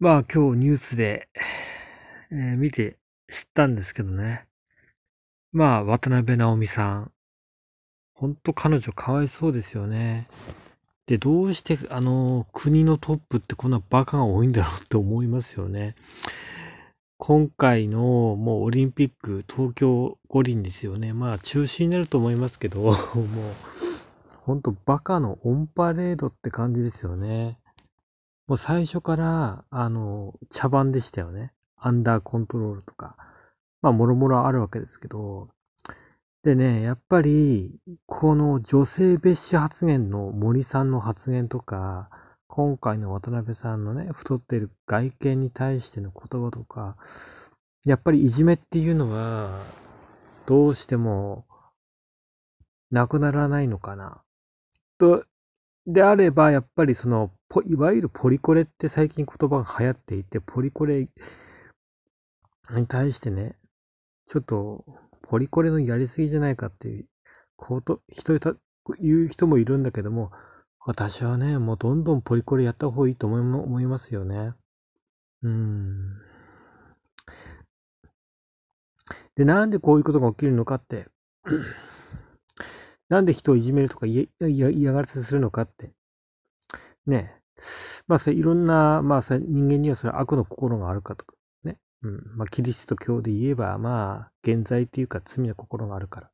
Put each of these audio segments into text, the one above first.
まあ今日ニュースで、えー見て知ったんですけどね。まあ渡辺直美さん。ほんと彼女かわいそうですよね。で、どうしてあの国のトップってこんなバカが多いんだろうって思いますよね。今回のもうオリンピック東京五輪ですよね。まあ中止になると思いますけど、もうほんとバカのオンパレードって感じですよね。もう最初から、あの、茶番でしたよね。アンダーコントロールとか。まあ、もろもろあるわけですけど。でね、やっぱり、この女性蔑視発言の森さんの発言とか、今回の渡辺さんのね、太っている外見に対しての言葉とか、やっぱりいじめっていうのは、どうしても、なくならないのかな。と、であれば、やっぱりその、いわゆるポリコレって最近言葉が流行っていて、ポリコレに対してね、ちょっと、ポリコレのやりすぎじゃないかっていうこと、人た言う人もいるんだけども、私はね、もうどんどんポリコレやった方がいいと思いま思いますよね。うん。で、なんでこういうことが起きるのかって、なんで人をいじめるとか嫌がらせするのかって。ねえ。まあ、いろんな、まあ、人間にはそれ悪の心があるかとか、ね。うん。まあ、キリスト教で言えば、まあ、現在というか罪の心があるから。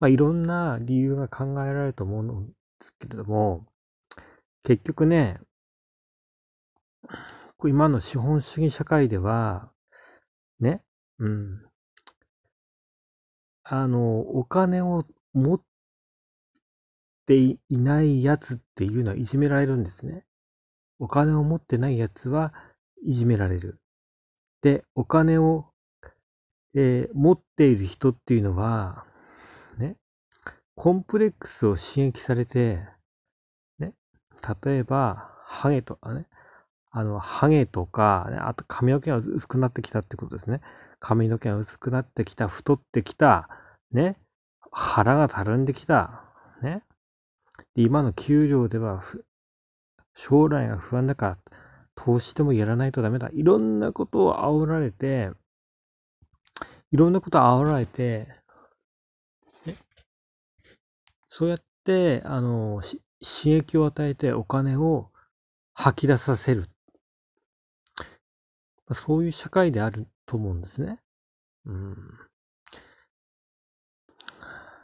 まあ、いろんな理由が考えられると思うんですけれども、結局ね、今の資本主義社会では、ね、うん。あの、お金を持っていないやつっていうのはいじめられるんですね。お金を持ってないやつはいじめられる。で、お金を、えー持っている人っていうのは、ね、コンプレックスを刺激されて、ね、例えば、ハゲとかね、あの、ハゲとか、ね、あと髪の毛が薄くなってきたってことですね。髪の毛が薄くなってきた、太ってきた、ね、腹がたるんできた、ね。で今の給料では将来が不安だから、投資でもやらないとダメだ。いろんなことを煽られて、いろんなことを煽られて、そうやって、あの、刺激を与えてお金を吐き出させる。そういう社会であると思うんですね。うん。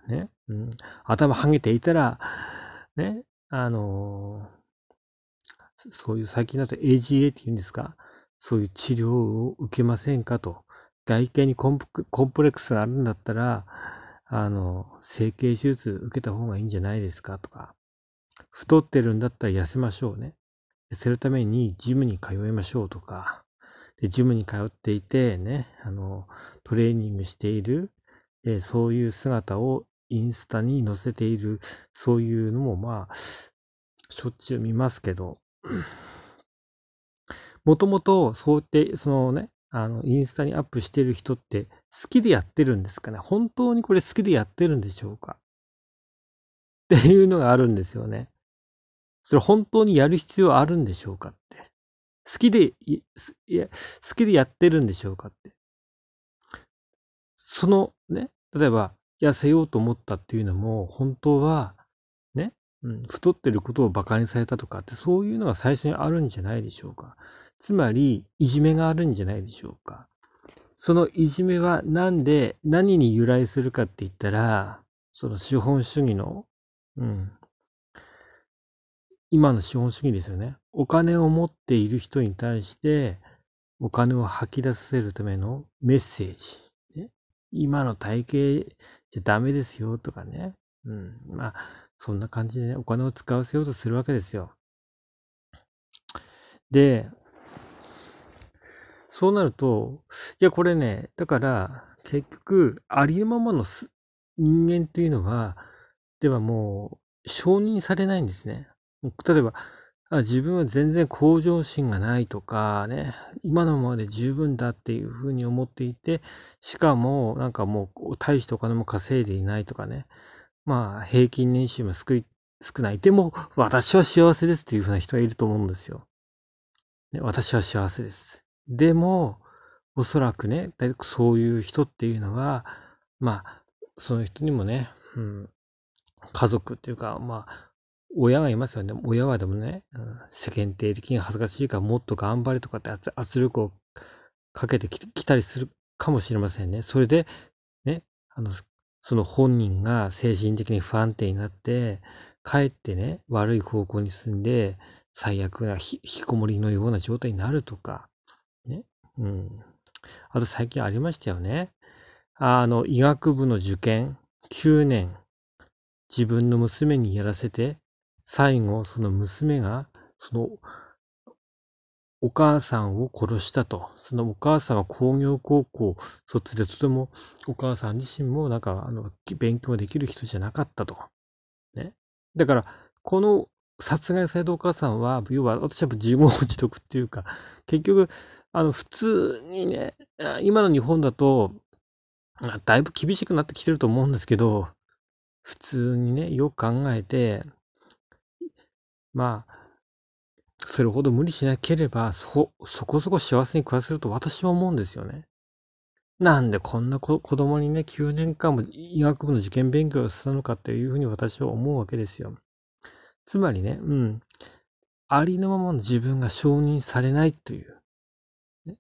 ね？うん。頭はげていたら、ね。あのそそういう最近だと AGA って言うんですか？そういう治療を受けませんかと。外見にコンプレックスがあるんだったら、あの、整形手術受けた方がいいんじゃないですかとか。太ってるんだったら痩せましょうね。痩せるためにジムに通いましょうとか。で、ジムに通っていてね、あの、トレーニングしている、えそういう姿をインスタに載せている、そういうのもまあ、しょっちゅう見ますけど、もともとそうやって、そのね、あの、インスタにアップしてる人って好きでやってるんですかね本当にこれ好きでやってるんでしょうかっていうのがあるんですよね。それ本当にやる必要あるんでしょうかって。好きで、いや、好きでやってるんでしょうかって。そのね、例えば痩せようと思ったっていうのも、本当は、ね、太ってることを馬鹿にされたとかって、そういうのが最初にあるんじゃないでしょうか。つまり、いじめがあるんじゃないでしょうか。そのいじめはなんで、何に由来するかって言ったら、その資本主義の、うん、今の資本主義ですよね。お金を持っている人に対して、お金を吐き出させるためのメッセージ。今の体型じゃダメですよとかね。うん。まあ、そんな感じでね、お金を使わせようとするわけですよ。で、そうなると、いや、これね、だから、結局、ありのままのす人間っていうのは、ではもう、承認されないんですね。例えば、あ自分は全然向上心がないとかね、今のままで十分だっていうふうに思っていて、しかも、なんかもう、大してお金も稼いでいないとかね、まあ、平均年収も少ない。でも、私は幸せですっていうふうな人がいると思うんですよ。ね、私は幸せです。でも、おそらくね、そういう人っていうのは、まあ、その人にもね、うん、家族っていうか、まあ、親がいますよね。親はでもね、うん、世間体的に恥ずかしいからもっと頑張れとかって圧力をかけてきたりするかもしれませんね。それで、ね、あの、その本人が精神的に不安定になって、かえってね、悪い方向に進んで、最悪な引きこもりのような状態になるとか、ね。うん。あと最近ありましたよね。あの、医学部の受験、9年、自分の娘にやらせて、最後、その娘が、その、お母さんを殺したと。そのお母さんは工業高校卒でとてもお母さん自身もなんかあの勉強できる人じゃなかったと。ね。だから、この殺害されたお母さんは、要は私は自業自得っていうか、結局、あの普通にね、今の日本だと、だいぶ厳しくなってきてると思うんですけど、普通にね、よく考えて、まあ、それほど無理しなければ、そ、そこそこ幸せに暮らせると私は思うんですよね。なんでこんな子供にね、9年間も医学部の受験勉強をしたのかっていうふうに私は思うわけですよ。つまりね、うん。ありのままの自分が承認されないという。ね、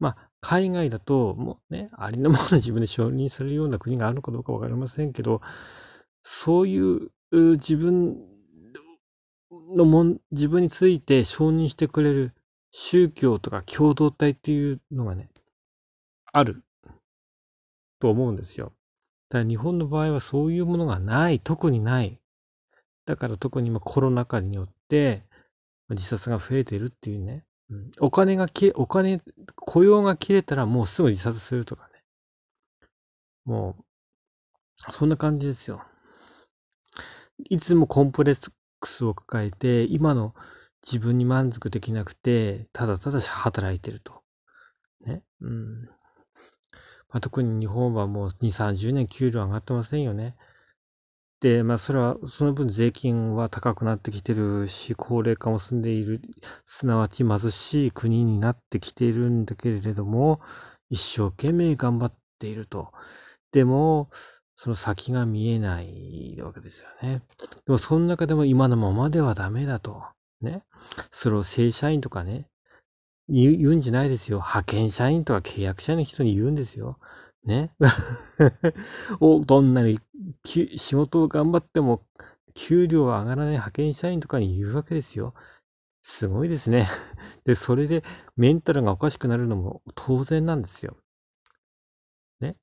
まあ、海外だと、もうね、ありのままの自分で承認されるような国があるのかどうかわかりませんけど、そういう自分のもん、自分について承認してくれる宗教とか共同体っていうのがね、あると思うんですよ。だから日本の場合はそういうものがない、特にない。だから特に今コロナ禍によって自殺が増えているっていうね。うん、お金がき、お金、雇用が切れたらもうすぐ自殺するとかね。もう、そんな感じですよ。いつもコンプレッを抱えて、今の自分に満足できなくて、ただただ働いてると。ね。うん。まあ、特に日本はもう2、30年給料上がってませんよね。で、まあ、それは、その分税金は高くなってきてるし、高齢化も進んでいる、すなわち貧しい国になってきているんだけれども、一生懸命頑張っていると。でも、その先が見えないわけですよね。でも、その中でも今のままではダメだと。ね。それを正社員とかね、言うんじゃないですよ。派遣社員とか契約社員の人に言うんですよ。ね。お、どんなに仕事を頑張っても給料が上がらない派遣社員とかに言うわけですよ。すごいですね。で、それでメンタルがおかしくなるのも当然なんですよ。ね。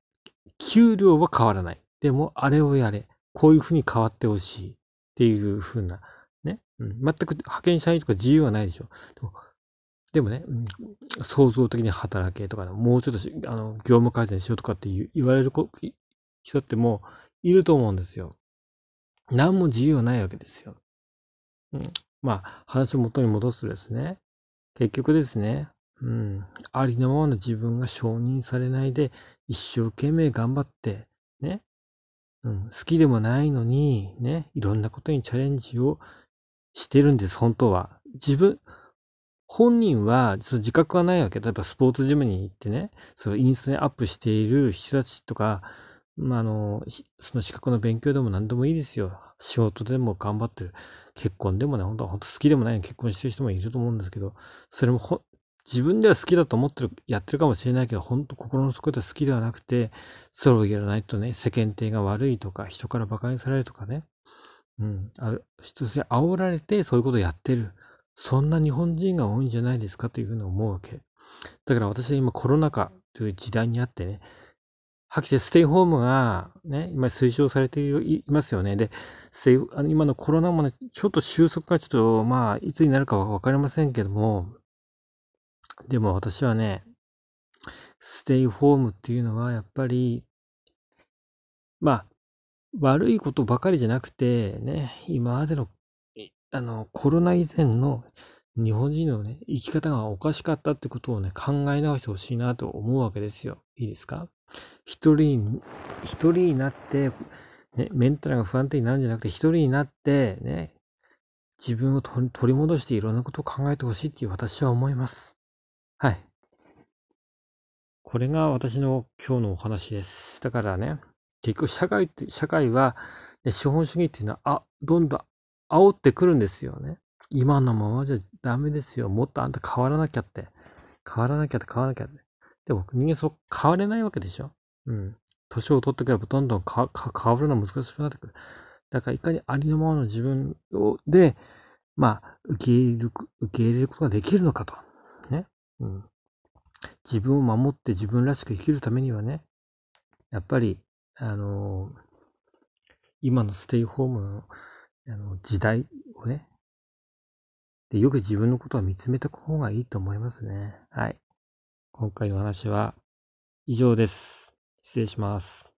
給料は変わらない。でも、あれをやれ。こういうふうに変わってほしい。っていうふうな、ね。うん、全く派遣社員とか自由はないでしょ。でもでもね、うん、創造的に働けとか、もうちょっとあの業務改善しようとかって言われる人ってもういると思うんですよ。何も自由はないわけですよ。うん、まあ、話を元に戻すとですね、結局ですね、うん、ありのままの自分が承認されないで、一生懸命頑張って、ね、うん、好きでもないのに、ね、いろんなことにチャレンジをしてるんです、本当は。自分、本人はその自覚はないわけ。例えばスポーツジムに行ってね、そのインスタにアップしている人たちとか、まあ、あの、その資格の勉強でも何でもいいですよ。仕事でも頑張ってる。結婚でもね、本当は本当好きでもないのに結婚してる人もいると思うんですけど、それも自分では好きだと思ってる、やってるかもしれないけど、本当心の底では好きではなくて、それをやらないとね、世間体が悪いとか、人から馬鹿にされるとかね、うん、ある、人に煽られてそういうことをやってる。そんな日本人が多いんじゃないですかというふうに思うわけ。だから私は今コロナ禍という時代にあってね、はっきりステイホームがね、今推奨されていますよね。で、今のコロナもね、ちょっと収束がちょっと、まあ、いつになるかはわかりませんけども、でも私はね、ステイホームっていうのはやっぱり、まあ、悪いことばかりじゃなくて、ね、今までのあの、コロナ以前の日本人のね、生き方がおかしかったってことをね、考え直してほしいなと思うわけですよ。いいですか？一人、一人になって、ね、メンタルが不安定になるんじゃなくて、一人になって、ね、自分を取り戻していろんなことを考えてほしいっていう私は思います。はい。これが私の今日のお話です。だからね、結局社会って、社会は、ね、資本主義っていうのは、あ、どんどん煽ってくるんですよね。今のままじゃダメですよ。もっとあんた変わらなきゃって。変わらなきゃって変わらなきゃって。でも人間そう変われないわけでしょ。うん。年を取ってくればどんどん変わるのは難しくなってくる。だからいかにありのままの自分をで、まあ、受け入れる、受け入れることができるのかと。うん。自分を守って自分らしく生きるためにはね、やっぱり、あのー、今のステイホームのあの時代をね、で、よく自分のことは見つめた方がいいと思いますね。はい。今回の話は以上です。失礼します。